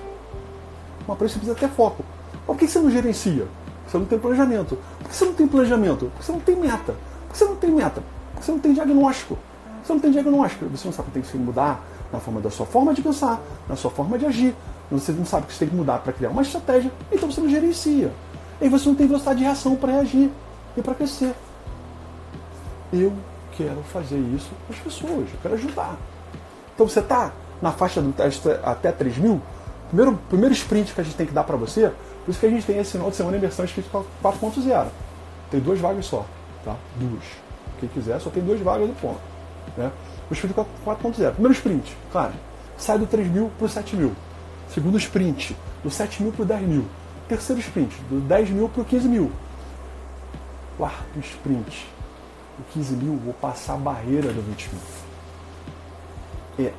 Uma coisa você precisa ter foco. Por que você não gerencia? Porque você não tem planejamento. Por que você não tem planejamento? Porque você não tem meta. Por que você não tem meta? Porque você não tem diagnóstico. Você não tem diagnóstico, você não sabe que tem que mudar na forma da sua forma de pensar, na sua forma de agir. Você não sabe que você tem que mudar para criar uma estratégia, então você não gerencia. E você não tem velocidade de reação para reagir e para crescer. Eu quero fazer isso com as pessoas, eu quero ajudar. Então você está na faixa do até 3 mil, primeiro, primeiro sprint que a gente tem que dar para você, por isso que a gente tem esse final de semana imersão escrito 4.0. Tem duas vagas só, tá? Duas. Quem quiser, só tem duas vagas no ponto. Né? O sprint 4.0. Primeiro sprint, claro, sai do 3 mil para o 7 mil. Segundo sprint, do 7 mil para o 10 mil. Terceiro sprint, do 10 mil para o 15 mil. Quarto sprint, o 15 mil, vou passar a barreira do 20 mil. É.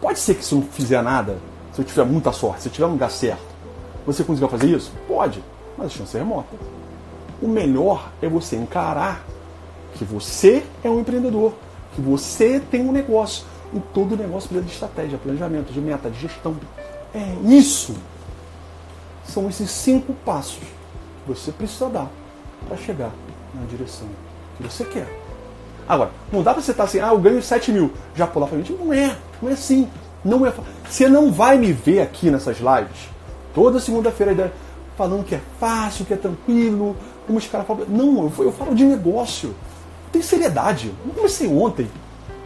Pode ser que se eu não fizer nada, se eu tiver muita sorte, se eu tiver um lugar certo, você consiga fazer isso? Pode, mas a chance é remota. O melhor é você encarar que você é um empreendedor, que você tem um negócio. E todo negócio precisa de estratégia, planejamento, de meta, de gestão. É isso. São esses cinco passos que você precisa dar para chegar na direção que você quer. Agora, não dá para você estar assim, ah, eu ganho 7 mil, já pular para gente. Não é, não é assim. Não é. Você não vai me ver aqui nessas lives toda segunda-feira falando que é fácil, que é tranquilo, como os caras falam. Não, eu, eu falo de negócio. Tem seriedade. Não comecei ontem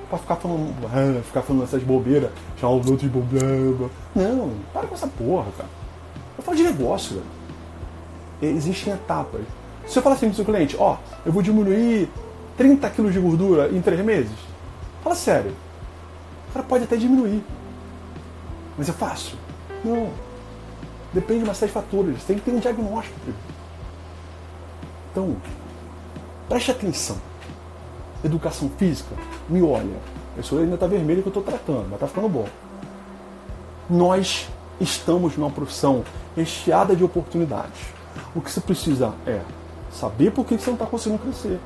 para ficar falando, ah, ficar falando essas bobeiras, chamar os outros de boblamba. Não, para com essa porra, cara. Eu falo de negócio, velho. Existem etapas. Se eu falar assim pro seu cliente, ó, eu vou diminuir 30 quilos de gordura em 3 meses, fala sério. O cara pode até diminuir. Mas é fácil? Não. Depende de uma série de fatores. Tem que ter um diagnóstico. Então, preste atenção. Educação física, me olha. Isso ainda está vermelho que eu estou tratando, mas está ficando bom. Nós estamos numa profissão recheada de oportunidades. O que você precisa é saber por que você não está conseguindo crescer,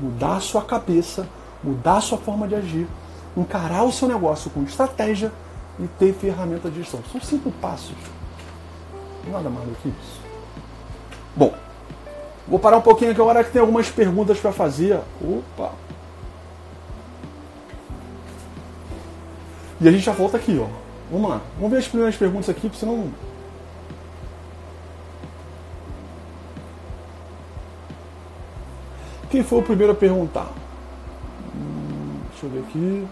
mudar a sua cabeça, mudar a sua forma de agir, encarar o seu negócio com estratégia e ter ferramenta de gestão. São cinco passos. Nada mais do que isso. Bom, vou parar um pouquinho aqui agora que tem algumas perguntas para fazer. Opa! E a gente já volta aqui, ó. Vamos lá. Vamos ver as primeiras perguntas aqui, porque senão. Quem foi o primeiro a perguntar? Hum, deixa eu ver aqui.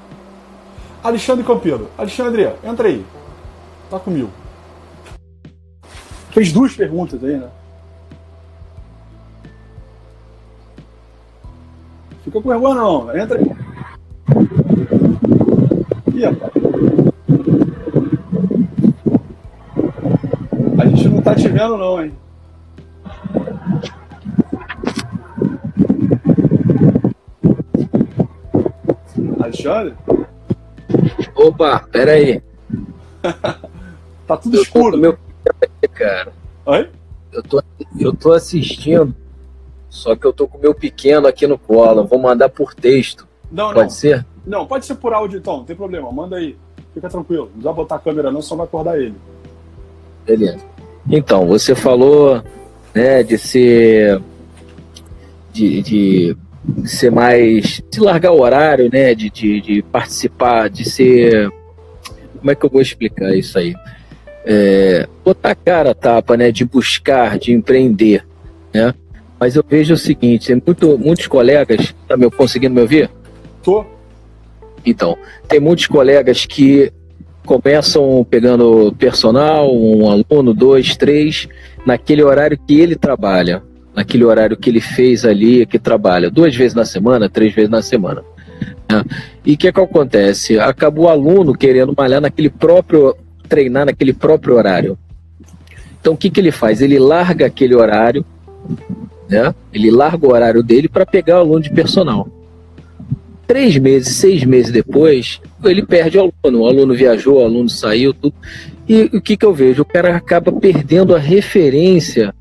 Alexandre Campelo. Alexandre, entra aí. Tá comigo. Fez duas perguntas aí, né? Fica com vergonha não, entra aí. Ih, rapaz. A gente não tá te vendo não, hein? Alexandre? Opa, pera aí. *laughs* tá tudo escuro. Meu... Cara. Oi? Eu tô, eu tô assistindo, só que eu tô com o meu pequeno aqui no colo. Vou mandar por texto. Não, pode não. ser? Não, pode ser por áudio então, não tem problema. Manda aí. Fica tranquilo. Não precisa botar a câmera não, só vai acordar ele. Beleza. Então, você falou né, de ser. De, de ser mais. de largar o horário, né? De, de, de, participar, de ser. Como é que eu vou explicar isso aí? É, botar a cara a tapa, né? De buscar, de empreender, né? Mas eu vejo o seguinte, tem muito, muitos colegas. Tá me, conseguindo me ouvir? Tô. Então, tem muitos colegas que começam pegando personal, um aluno, dois, três, naquele horário que ele trabalha naquele horário que ele fez ali, que trabalha duas vezes na semana, três vezes na semana. Né? E o que, é que acontece? Acaba o aluno querendo malhar naquele próprio, treinar naquele próprio horário. Então o que, que ele faz? Ele larga aquele horário, né? ele larga o horário dele para pegar o aluno de personal. Três meses, seis meses depois, ele perde o aluno. O aluno viajou, o aluno saiu, tudo. E o que, que eu vejo? O cara acaba perdendo a referência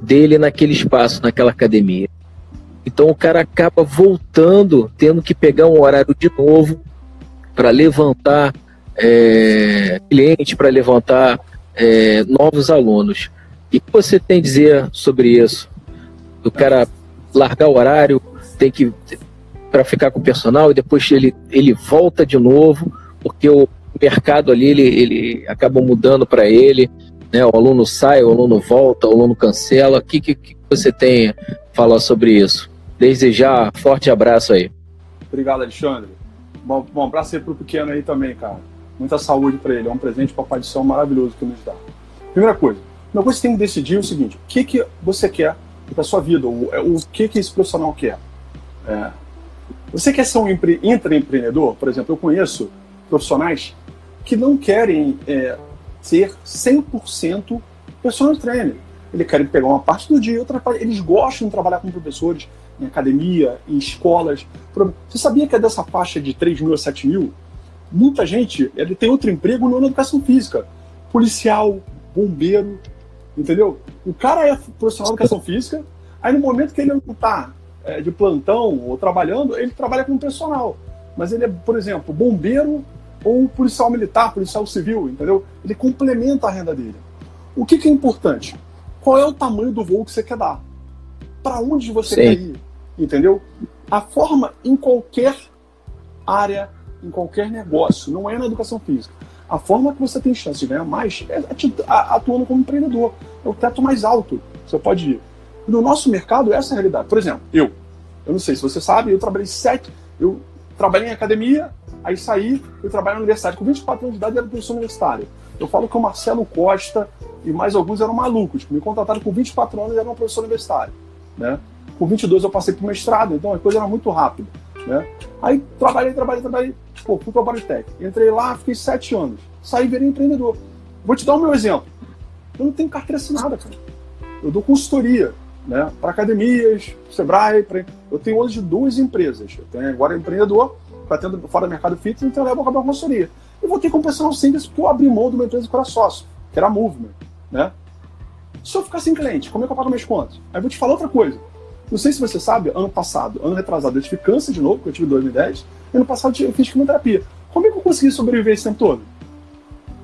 dele naquele espaço, naquela academia. Então o cara acaba voltando, tendo que pegar um horário de novo para levantar é, cliente, para levantar é, novos alunos. E o que você tem a dizer sobre isso? O cara largar o horário, tem que para ficar com o personal e depois ele, ele volta de novo, porque o mercado ali ele, ele acaba mudando para ele né? O aluno sai, o aluno volta, o aluno cancela. O que, que, que você tem a falar sobre isso? Desde já, forte abraço aí. Obrigado, Alexandre. Bom, bom abraço aí pro pequeno aí também, cara. Muita saúde para ele. É um presente Papai do Céu maravilhoso que nos dá. Primeira coisa, uma coisa que você tem que decidir é o seguinte: o que, que você quer para sua vida? O, é, o que, que esse profissional quer? É, você quer ser um empre, intraempreendedor? Por exemplo, eu conheço profissionais que não querem é, ser 100% personal trainer. Eles querem pegar uma parte do dia, outra parte. Eles gostam de trabalhar com professores em academia, em escolas. Você sabia que é dessa faixa de 3 mil a 7 mil? Muita gente ele tem outro emprego na educação física. Policial, bombeiro, entendeu? O cara é profissional de educação física, aí no momento que ele não está é, de plantão ou trabalhando, ele trabalha com personal. Mas ele é, por exemplo, bombeiro ou policial militar, policial civil, entendeu? Ele complementa a renda dele. O que, que é importante? Qual é o tamanho do voo que você quer dar? Para onde você Sim. quer ir? Entendeu? A forma em qualquer área, em qualquer negócio, não é na educação física. A forma que você tem chance de ganhar mais é atuando como empreendedor. É o teto mais alto você pode ir. No nosso mercado, essa é a realidade. Por exemplo, eu. Eu não sei se você sabe, eu trabalhei sete. Eu trabalhei em academia, aí saí, fui trabalhar na universidade. Com 24 anos de idade, era professor universitário. Eu falo que o Marcelo Costa e mais alguns eram malucos. Me contrataram com 24 anos e era um professor universitário. Né? Com 22 eu passei para o mestrado, então a coisa era muito rápida. Né? Aí trabalhei, trabalhei, trabalhei. Pô, fui para a Baritec. Entrei lá, fiquei sete anos. Saí virei empreendedor. Vou te dar o meu exemplo. Eu não tenho carteira assinada, cara. Eu dou consultoria né, para academias, Sebrae. Pra... Eu tenho hoje duas empresas. Eu tenho agora empreendedor, que atendo fora do mercado fitness, então eu levo a consultoria. Eu vou com personal simples porque eu abri mão de uma empresa que era sócio, que era a Movement. Né? Se eu ficar sem cliente, como é que eu pago minhas contas? Aí eu vou te falar outra coisa. Não sei se você sabe, ano passado, ano retrasado, eu tive câncer de novo, porque eu tive 2010. Ano passado eu fiz quimioterapia. Como é que eu consegui sobreviver esse tempo todo?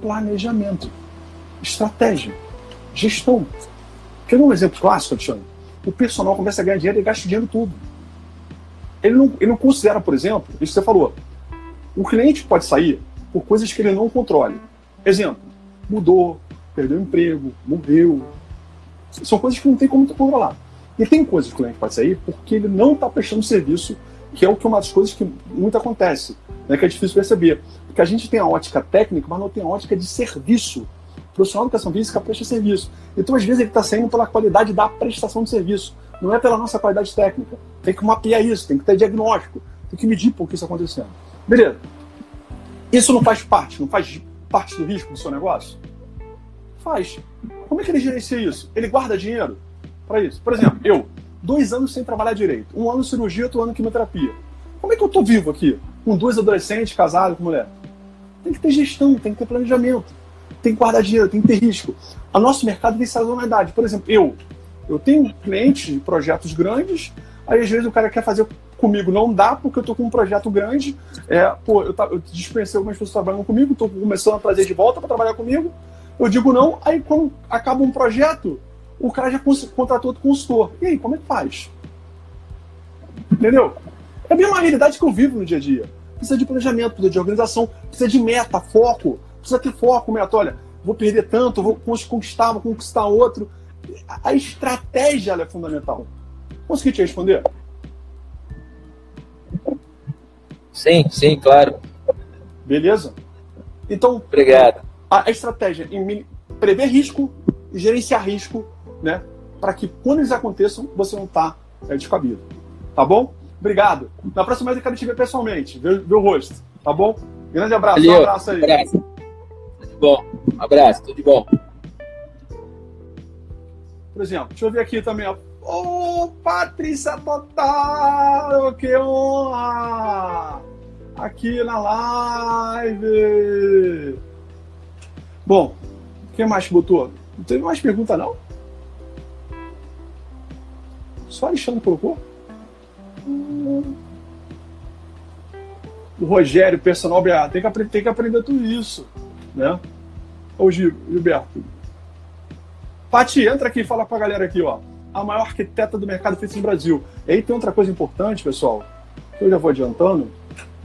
Planejamento, estratégia, gestão. Quer um exemplo clássico, Alexandre? O personal começa a ganhar dinheiro e gasta dinheiro tudo. Ele não, ele não considera, por exemplo, isso que você falou. O cliente pode sair por coisas que ele não controle. Exemplo, mudou, perdeu o emprego, morreu. São coisas que não tem como controlar. E tem coisas que o cliente pode sair porque ele não está prestando serviço, que é o que é uma das coisas que muito acontece, né, que é difícil perceber. Porque a gente tem a ótica técnica, mas não tem a ótica de serviço. O profissional de educação física presta serviço. Então, às vezes, ele está saindo pela qualidade da prestação de serviço, não é pela nossa qualidade técnica. Tem que mapear isso, tem que ter diagnóstico, tem que medir por que isso está acontecendo. Beleza. Isso não faz parte, não faz parte do risco do seu negócio? Faz. Como é que ele gerencia isso? Ele guarda dinheiro? Para isso. Por exemplo, eu, dois anos sem trabalhar direito, um ano cirurgia, outro ano quimioterapia. Como é que eu tô vivo aqui? Com dois adolescentes, casado com mulher? Tem que ter gestão, tem que ter planejamento, tem que guardar dinheiro, tem que ter risco. A nosso mercado tem sazonalidade. Por exemplo, eu, eu tenho clientes de projetos grandes, aí às vezes o cara quer fazer comigo, não dá porque eu tô com um projeto grande, é, pô, eu, eu dispensei algumas pessoas trabalhando comigo, tô começando a trazer de volta para trabalhar comigo, eu digo não, aí quando acaba um projeto, o cara já contratou outro consultor. E aí, como é que faz? Entendeu? É a mesma realidade que eu vivo no dia a dia. Precisa de planejamento, precisa de organização, precisa de meta, foco. Precisa ter foco, meta. Olha, vou perder tanto, vou conquistar, vou conquistar outro. A estratégia é fundamental. Consegui te responder? Sim, sim, claro. Beleza? Então, obrigado. A, estratégia em prever risco, gerenciar risco né? Para que quando eles aconteçam, você não está é, descabido. Tá bom? Obrigado. Na próxima vez eu quero te ver pessoalmente, ver, ver o rosto. Tá bom? Grande abraço. Valeu. Um abraço aí. Abraço. Tudo bom. Um abraço, tudo de bom. Por exemplo, deixa eu ver aqui também, ó. Ô, oh, Patrícia Total! Que honra! Aqui na live! Bom, quem mais botou? Não teve mais pergunta, não? Só Alexandre colocou? O Rogério, personal BA, tem que, aprender, tem que aprender tudo isso. Né? Ô Gilberto. Pati, entra aqui e fala pra galera aqui, ó. A maior arquiteta do mercado fitness no Brasil. E aí tem outra coisa importante, pessoal, que eu já vou adiantando.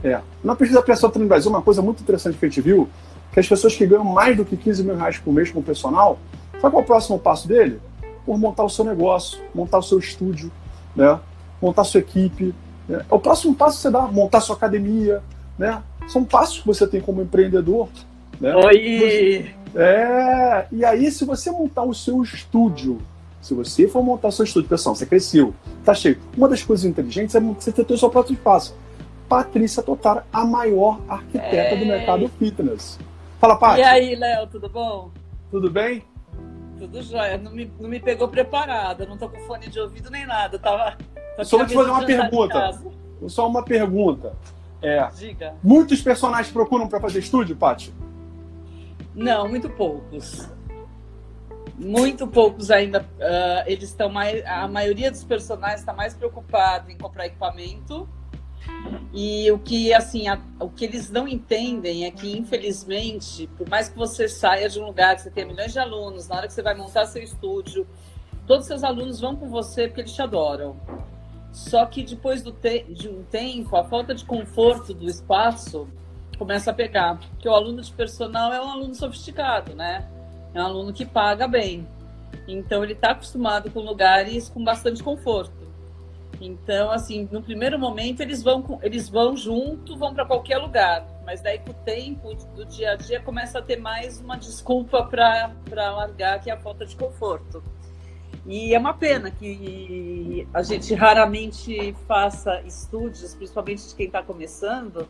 É, na pesquisa pessoal no Brasil, uma coisa muito interessante que a gente viu, que as pessoas que ganham mais do que 15 mil reais por mês com o personal, sabe qual é o próximo passo dele? Por montar o seu negócio, montar o seu estúdio, né? montar a sua equipe. Né? É o próximo passo que você dá, montar sua academia. Né? São passos que você tem como empreendedor. Né? Oi! É, e aí, se você montar o seu estúdio, se você for montar o seu estúdio, pessoal, você cresceu, tá cheio. Uma das coisas inteligentes é você ter o seu próprio espaço. Patrícia Totar, a maior arquiteta é. do mercado fitness. Fala, Paty. E aí, Léo, tudo bom? Tudo bem? Tudo jóia. Não me, não me pegou preparada, não tô com fone de ouvido nem nada. tava, Só vou te fazer uma pergunta. Só uma pergunta. É, Diga. Muitos personagens procuram para fazer estúdio, Paty? Não, muito poucos. Muito poucos ainda. Uh, eles estão mais. A maioria dos personagens está mais preocupado em comprar equipamento. E o que assim, a, o que eles não entendem é que, infelizmente, por mais que você saia de um lugar que você tenha milhões de alunos, na hora que você vai montar seu estúdio, todos os seus alunos vão com você porque eles te adoram. Só que depois te de um tempo, a falta de conforto do espaço começa a pegar. Porque o aluno de personal é um aluno sofisticado, né? É um aluno que paga bem. Então ele está acostumado com lugares com bastante conforto. Então, assim, no primeiro momento eles vão, eles vão junto, vão para qualquer lugar. Mas daí com o tempo do dia a dia começa a ter mais uma desculpa para largar, que é a falta de conforto. E é uma pena que a gente raramente faça estúdios, principalmente de quem está começando,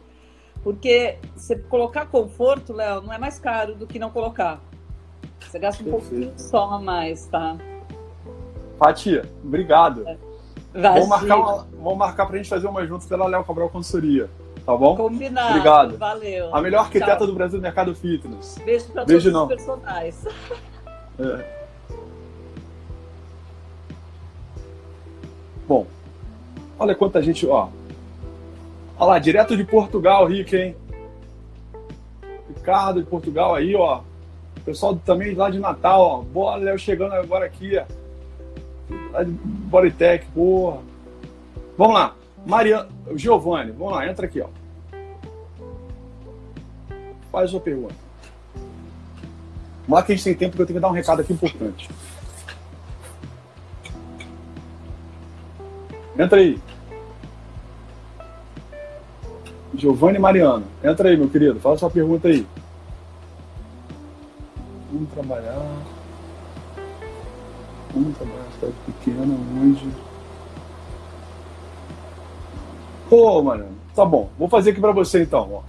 porque você colocar conforto, Léo, não é mais caro do que não colocar. Você gasta um Perfeito. pouquinho só a mais, tá? Fatia, obrigado. É. Vamos marcar, uma, vamos marcar pra gente fazer uma junto pela Léo Cabral Consultoria. Tá bom? Combinado. Obrigado. Valeu. A melhor arquiteta Tchau. do Brasil do mercado fitness. Beijo pra Beijo todos não. os personagens. *laughs* É. Bom, olha quanta gente, ó. Olha lá, direto de Portugal, Rick, hein? Ricardo de Portugal aí, ó. Pessoal também lá de Natal, ó. Boa, Léo chegando agora aqui, ó. Bodytech, porra. Vamos lá. Mariana, Giovanni, vamos lá, entra aqui, ó. Faz a sua pergunta. Vamos lá que a gente tem tempo, porque eu tenho que dar um recado aqui importante. Entra aí. Giovanni Mariano. Entra aí, meu querido. Fala sua pergunta aí. Vamos trabalhar. Vamos trabalhar na cidade pequena, onde. Pô, mano. Tá bom. Vou fazer aqui para você então. Ó.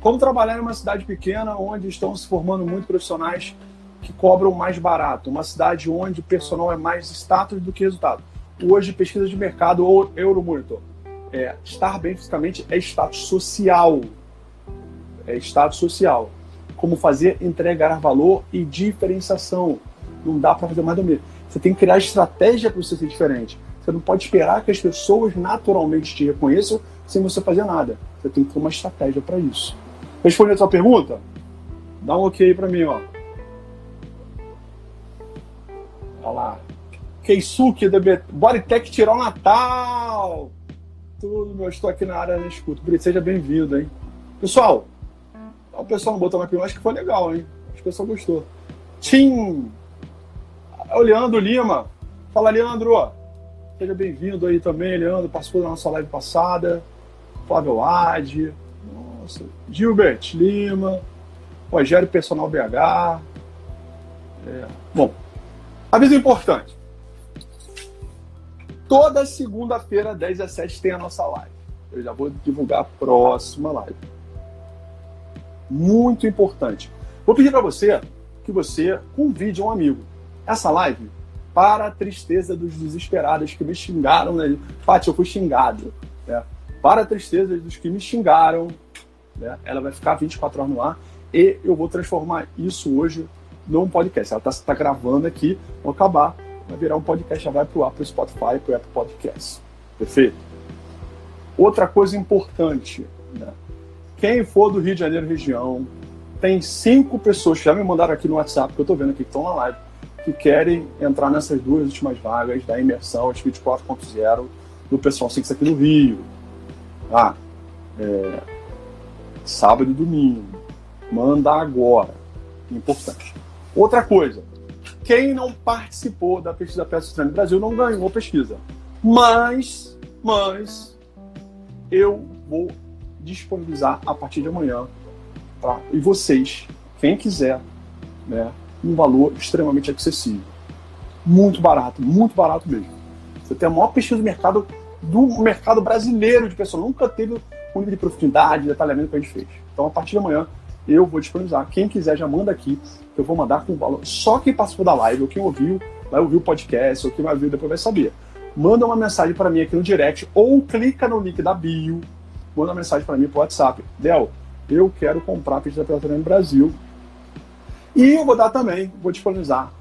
Como trabalhar em uma cidade pequena onde estão se formando muitos profissionais que cobram mais barato? Uma cidade onde o personal é mais status do que resultado hoje pesquisa de mercado ou Euromonitor. É, estar bem fisicamente é status social. É status social. Como fazer entregar valor e diferenciação. Não dá para fazer mais do mesmo. Você tem que criar estratégia para você ser diferente. Você não pode esperar que as pessoas naturalmente te reconheçam sem você fazer nada. Você tem que ter uma estratégia para isso. Respondendo a sua pergunta? Dá um ok para mim, ó. Olha lá. Keisuke, Bodytech tirou Natal. Tudo, meu. Estou aqui na área da escuta. Seja bem-vindo, hein? Pessoal, o pessoal não botou mais pílula, acho que foi legal, hein? Acho que o pessoal gostou. Tim! O Leandro Lima. Fala, Leandro. Seja bem-vindo aí também, Leandro. Participou da nossa live passada. Flávio Ade. Nossa. Gilbert Lima. Rogério Personal BH. É. Bom, aviso importante. Toda segunda-feira, 10 às 7, tem a nossa live. Eu já vou divulgar a próxima live. Muito importante. Vou pedir para você que você convide um amigo. Essa live, para a tristeza dos desesperados que me xingaram, né? Paty, eu fui xingado. Né? Para a tristeza dos que me xingaram, né? ela vai ficar 24 horas no ar e eu vou transformar isso hoje num podcast. Ela está tá gravando aqui, vou acabar vai virar um podcast, já vai para o Apple Spotify, para o Apple Podcast. Perfeito? Outra coisa importante, né? quem for do Rio de Janeiro região, tem cinco pessoas que já me mandaram aqui no WhatsApp, que eu estou vendo aqui, que estão na live, que querem entrar nessas duas últimas vagas da imersão de 24.0 do Pessoal Six aqui no Rio. Ah, é, sábado e domingo. Manda agora. Importante. Outra coisa, quem não participou da pesquisa Peça Estranha no Brasil não ganhou pesquisa. Mas, mas, eu vou disponibilizar a partir de amanhã para e vocês, quem quiser, né, um valor extremamente acessível. Muito barato, muito barato mesmo. Você tem a maior pesquisa do mercado do mercado brasileiro de pessoas. Nunca teve um nível de profundidade, detalhamento que a gente fez. Então, a partir de amanhã, eu vou disponibilizar. Quem quiser já manda aqui, eu vou mandar com valor. Só quem participou da live, ou quem ouviu, vai ouvir o podcast, ou quem vai ouvir depois vai saber. Manda uma mensagem para mim aqui no direct, ou clica no link da bio, manda uma mensagem para mim pro WhatsApp. Del, eu quero comprar pizza pela no Brasil. E eu vou dar também, vou disponibilizar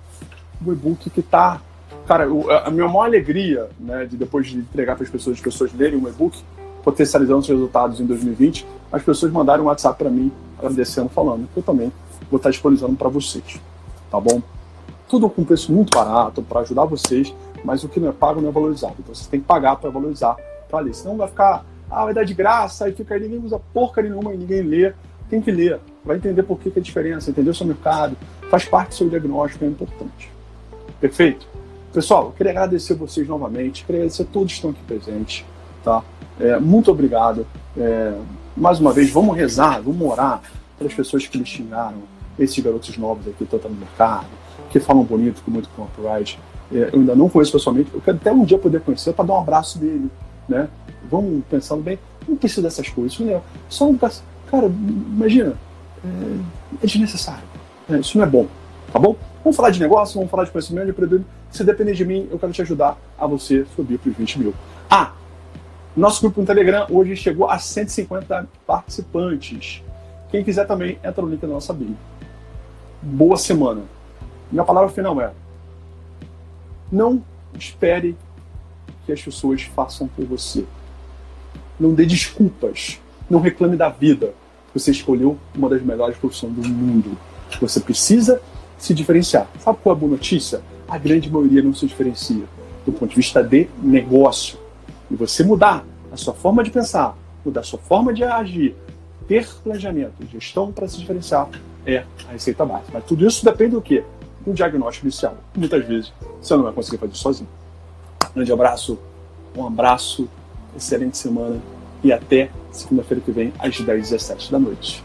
o e-book que está Cara, a minha maior alegria, né, de depois de entregar para as pessoas, as pessoas lerem um e-book, potencializando os resultados em 2020, as pessoas mandaram um WhatsApp para mim, agradecendo, falando que eu também vou estar disponibilizando para vocês. Tá bom? Tudo com preço muito barato para ajudar vocês, mas o que não é pago não é valorizado. Então você tem que pagar para valorizar para ler. Senão vai ficar, ah, vai dar de graça, e fica aí, ninguém usa porca nenhuma e ninguém lê. Tem que ler, vai entender por que, que é a diferença, entender o seu mercado, faz parte do seu diagnóstico, é importante. Perfeito? Pessoal, eu queria agradecer vocês novamente, queria agradecer a todos que estão aqui presentes, tá? É, muito obrigado. É, mais uma vez, vamos rezar, vamos orar pelas pessoas que me xingaram, esses garotos novos aqui que estão no mercado, que falam bonito, com muito copyright. É, eu ainda não conheço pessoalmente, eu quero até um dia poder conhecer para dar um abraço dele, né? Vamos pensando bem, não precisa dessas coisas, né? Só um cara, imagina, é, é desnecessário, né? isso não é bom, tá bom? Vamos falar de negócio, vamos falar de conhecimento, de empreendedorismo. Se depender de mim, eu quero te ajudar a você subir para os 20 mil. Ah, nosso grupo no Telegram hoje chegou a 150 participantes. Quem quiser também, entra no link da nossa bio. Boa semana. Minha palavra final é: não espere que as pessoas façam por você. Não dê desculpas. Não reclame da vida. Você escolheu uma das melhores profissões do mundo. Você precisa se diferenciar. Sabe qual é a boa notícia? A grande maioria não se diferencia do ponto de vista de negócio. E você mudar a sua forma de pensar, mudar a sua forma de agir, ter planejamento, gestão para se diferenciar é a receita básica. Mas tudo isso depende do quê? Do diagnóstico inicial. Muitas vezes você não vai conseguir fazer sozinho. grande abraço, um abraço, excelente semana e até segunda-feira que vem às 10h17 da noite.